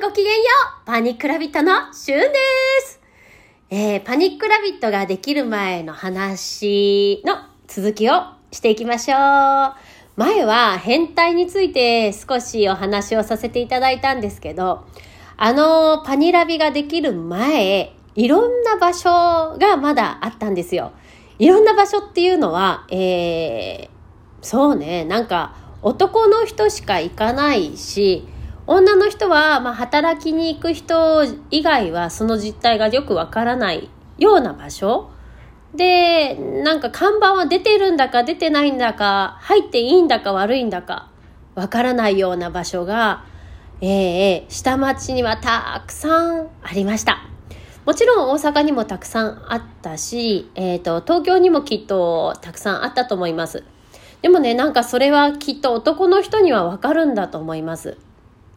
ごきげんようパニックラビットのしゅんですえー、パニックラビットができる前の話の続きをしていきましょう。前は変態について少しお話をさせていただいたんですけど、あのパニラビができる前、いろんな場所がまだあったんですよ。いろんな場所っていうのは、えー、そうね、なんか男の人しか行かないし、女の人は、まあ、働きに行く人以外はその実態がよくわからないような場所で、なんか看板は出てるんだか出てないんだか、入っていいんだか悪いんだか、わからないような場所が、えー、下町にはたくさんありました。もちろん大阪にもたくさんあったし、えっ、ー、と、東京にもきっとたくさんあったと思います。でもね、なんかそれはきっと男の人にはわかるんだと思います。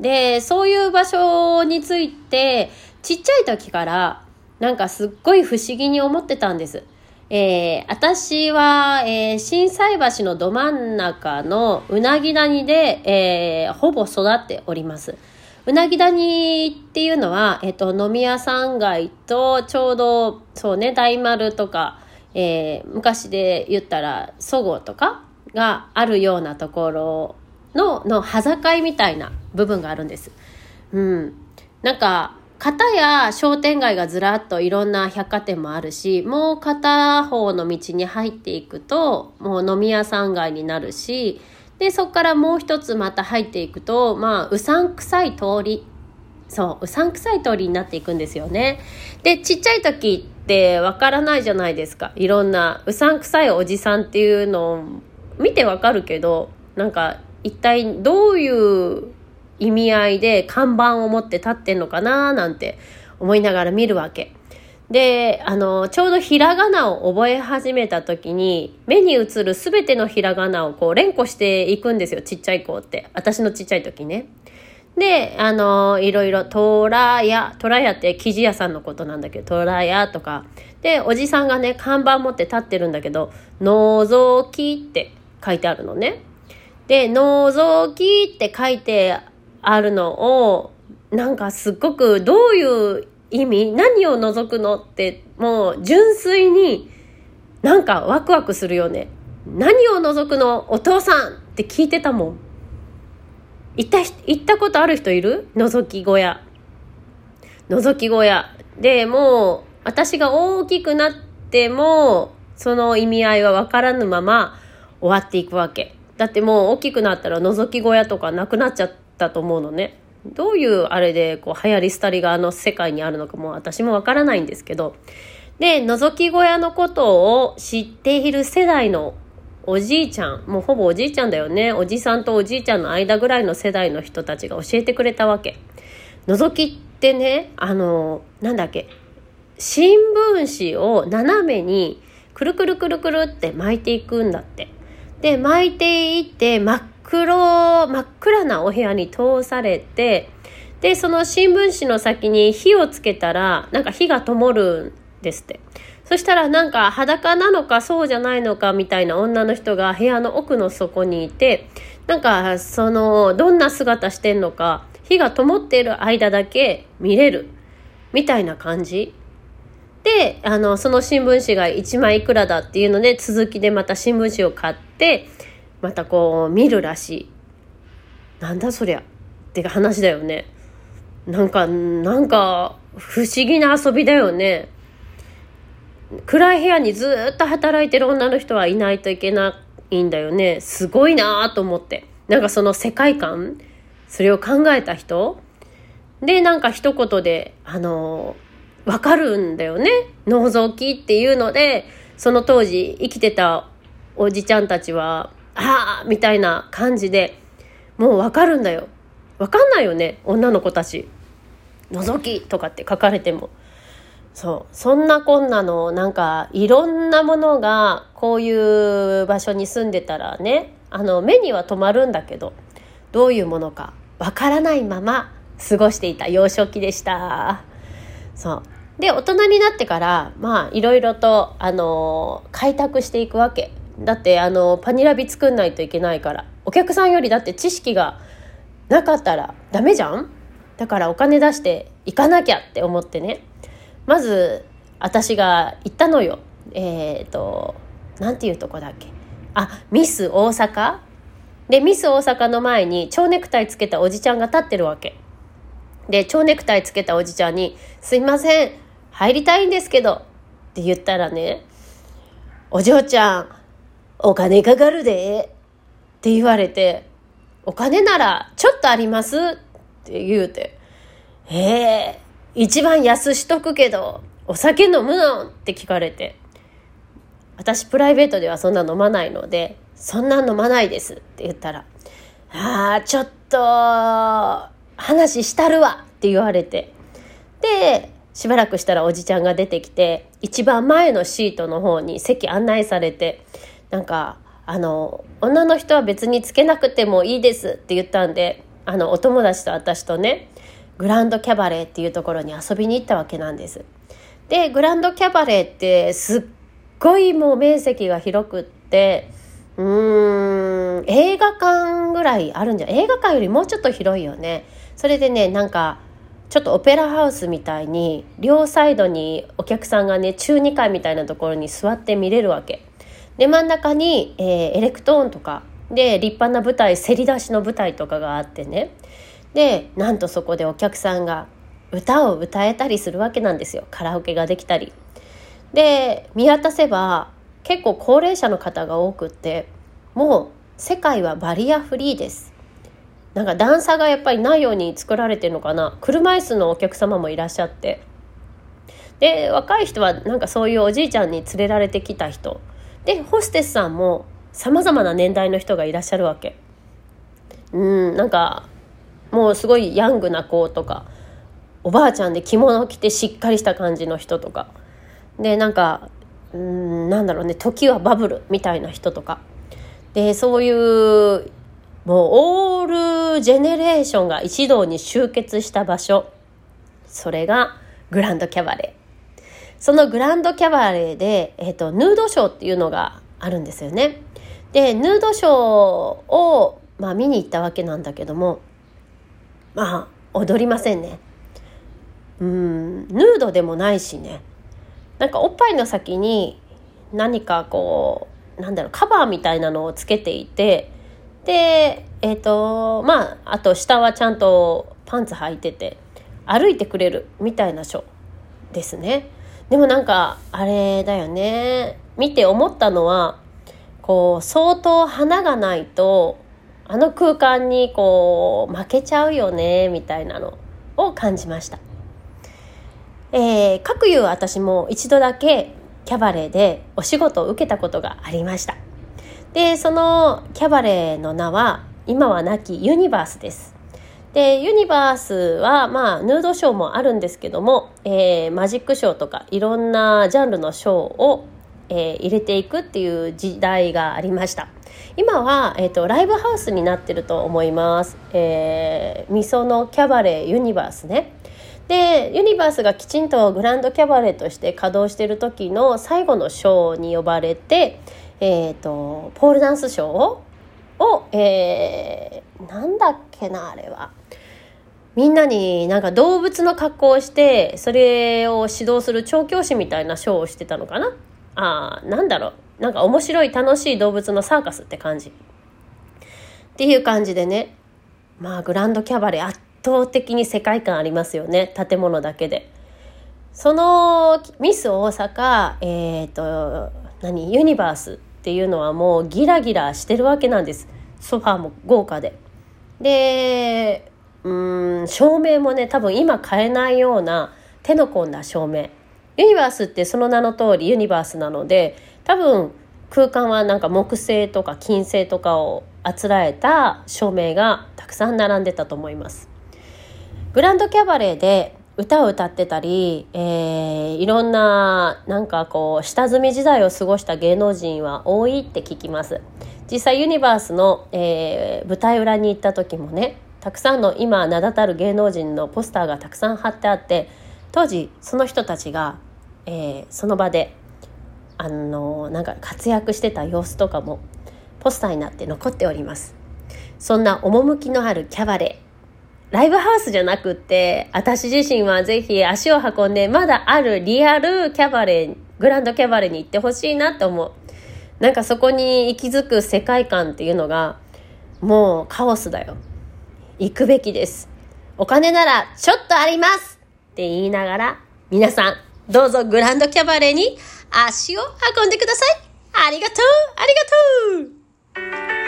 で、そういう場所について、ちっちゃい時から、なんかすっごい不思議に思ってたんです。えー、私は、えー、震災橋のど真ん中のうなぎ谷で、えー、ほぼ育っております。うなぎ谷っていうのは、えっ、と、飲み屋さん街とちょうど、そうね、大丸とか、え、昔で言ったら、そごうとかがあるようなところの、の、端境みたいな部分があるんです。うん。なんか、片や商店街がずらっといろんな百貨店もあるし、もう片方の道に入っていくと、もう飲み屋さん街になるし、で、そこからもう一つまた入っていくと、まあ、うさんくさい通り。そう、うさんくさい通りになっていくんですよね。で、ちっちゃい時ってわからないじゃないですか。いろんなうさんくさいおじさんっていうのを見てわかるけど、なんか一体どういう意味合いで看板を持って立ってんのかななんて思いながら見るわけ。で、あの、ちょうどひらがなを覚え始めた時に、目に映るすべてのひらがなをこう連呼していくんですよ、ちっちゃい子って。私のちっちゃい時ね。で、あの、いろいろ、トラヤ、トラヤって生地屋さんのことなんだけど、トラヤとか。で、おじさんがね、看板持って立ってるんだけど、のぞきって書いてあるのね。で、のぞきって書いてあるのを、なんかすっごくどういう意味何を覗くのってもう純粋になんかワクワクするよね。何を覗くの？お父さんって聞いてたもん。行った、行ったことある人いる？覗き小屋。覗き小屋。で、もう私が大きくなってもその意味合いはわからぬまま終わっていくわけ。だってもう大きくなったら覗き小屋とかなくなっちゃったと思うのね。どういうあれでこう流行り廃りがあの世界にあるのかも私もわからないんですけど。で、覗き小屋のことを知っている世代のおじいちゃん、もうほぼおじいちゃんだよね。おじさんとおじいちゃんの間ぐらいの世代の人たちが教えてくれたわけ。覗きってね、あの、なんだっけ、新聞紙を斜めにくるくるくるくるって巻いていくんだって。で、巻いていって真っ黒、真っ暗なお部屋に通されて、で、その新聞紙の先に火をつけたら、なんか火が灯るんですって。そしたらなんか裸なのかそうじゃないのかみたいな女の人が部屋の奥の底にいて、なんかその、どんな姿してんのか、火が灯っている間だけ見れる。みたいな感じ。で、あの、その新聞紙が1枚いくらだっていうので、続きでまた新聞紙を買って、またこう見るらしい。なんだそりゃって話だよね。なんか、なんか不思議な遊びだよね。暗い部屋にずっと働いてる女の人はいないといけないんだよね。すごいなと思って。なんかその世界観、それを考えた人で、なんか一言で、あの、わかるんだよね。脳臓器っていうので、その当時生きてたおじちゃんたちは、ああみたいな感じでもうわかるんだよ。わかんないよね女の子たち。覗きとかって書かれても。そう。そんなこんなのなんかいろんなものがこういう場所に住んでたらねあの目には留まるんだけどどういうものかわからないまま過ごしていた幼少期でした。そう。で大人になってからまあいろいろとあの開拓していくわけ。だってあのパニラビ作んないといけないから。お客さんよりだって知識がなかったらダメじゃん？だからお金出して行かなきゃって思ってね。まず私が行ったのよ。えっ、ー、と何ていうとこだっけ？あミス大阪？でミス大阪の前に蝶ネクタイつけたおじちゃんが立ってるわけ。で蝶ネクタイつけたおじちゃんに「すいません入りたいんですけど」って言ったらね「お嬢ちゃんお金かかるで」って言われて「お金ならちょっとあります」って言うて「ええー、一番安しとくけどお酒飲むの?」って聞かれて私プライベートではそんな飲まないので「そんな飲まないです」って言ったら「ああちょっと話したるわ」って言われてでしばらくしたらおじちゃんが出てきて一番前のシートの方に席案内されてなんかあの女の人は別につけなくてもいいですって言ったんであのお友達と私とねグランドキャバレーっていうところに遊びに行ったわけなんです。でグランドキャバレーってすっごいもう面積が広くってうーん映画館ぐらいあるんじゃ映画館よりもうちょっと広いよね。それでねなんかちょっとオペラハウスみたいに両サイドにお客さんがね中2階みたいなところに座って見れるわけ。で真ん中に、えー、エレクトーンとかで立派な舞台せり出しの舞台とかがあってねでなんとそこでお客さんが歌を歌えたりするわけなんですよカラオケができたり。で見渡せば結構高齢者の方が多くってもう世界はバリアフリーです。なんか段差がやっぱりないように作られてるのかな。車椅子のお客様もいらっしゃって。で若い人はなんかそういうおじいちゃんに連れられてきた人。でホステスさんもさまざまな年代の人がいらっしゃるわけ。うんなんかもうすごいヤングな子とかおばあちゃんで着物を着てしっかりした感じの人とか。でなんかうんなんだろうね時はバブルみたいな人とか。でそういうもうオールジェネレーションが一堂に集結した場所。それがグランドキャバレー。そのグランドキャバレーで、えーと、ヌードショーっていうのがあるんですよね。でヌードショーを、まあ、見に行ったわけなんだけどもまあ踊りませんね。うんヌードでもないしね。なんかおっぱいの先に何かこうなんだろうカバーみたいなのをつけていてでえっ、ー、とまああと下はちゃんとパンツ履いてて歩いてくれるみたいなショーですねでもなんかあれだよね見て思ったのはこう相当花がないとあの空間にこう負けちゃうよねみたいなのを感じました。えー、各いう私も一度だけキャバレーでお仕事を受けたことがありました。でそのキャバレーの名は今は亡きユニバースですでユニバースはまあヌードショーもあるんですけども、えー、マジックショーとかいろんなジャンルのショーを、えー、入れていくっていう時代がありました今は、えーと、ライブハウスになってると思います、えー、みそのキャバレーユニバースね。でユニバースがきちんとグランドキャバレーとして稼働してる時の最後のショーに呼ばれてえーと、ポールダンスショーを、えー、なんだっけなあれは。みんなになんか動物の格好をしてそれを指導する調教師みたいなショーをしてたのかな。あなんだろう。なんか面白い楽しい動物のサーカスって感じ。っていう感じでね。まあグランドキャバレー圧倒的に世界観ありますよね。建物だけで。そのミス大阪えっ、ー、と何？ユニバースっていうのはもうギラギラしてるわけなんです。ソファーも豪華で。でうん照明もね多分今買えないような手の込んだ照明。ユニバースってその名の通りユニバースなので多分空間はなんか木製とか金製とかをあつらえた照明がたくさん並んでたと思います。グランドキャバレーで歌を歌ってたり、えー、いろんななんかこう下積み時代を過ごした芸能人は多いって聞きます。実際ユニバースの、えー、舞台裏に行った時もねたくさんの今名だたる芸能人のポスターがたくさん貼ってあって当時その人たちが、えー、その場であのなんか活躍してた様子とかもポスターになって残っておりますそんな趣のあるキャバレーライブハウスじゃなくって、私自身はぜひ足を運んで、まだあるリアルキャバレー、グランドキャバレーに行ってほしいなって思う。なんかそこに息づく世界観っていうのが、もうカオスだよ。行くべきです。お金ならちょっとありますって言いながら、皆さん、どうぞグランドキャバレーに足を運んでください。ありがとうありがとう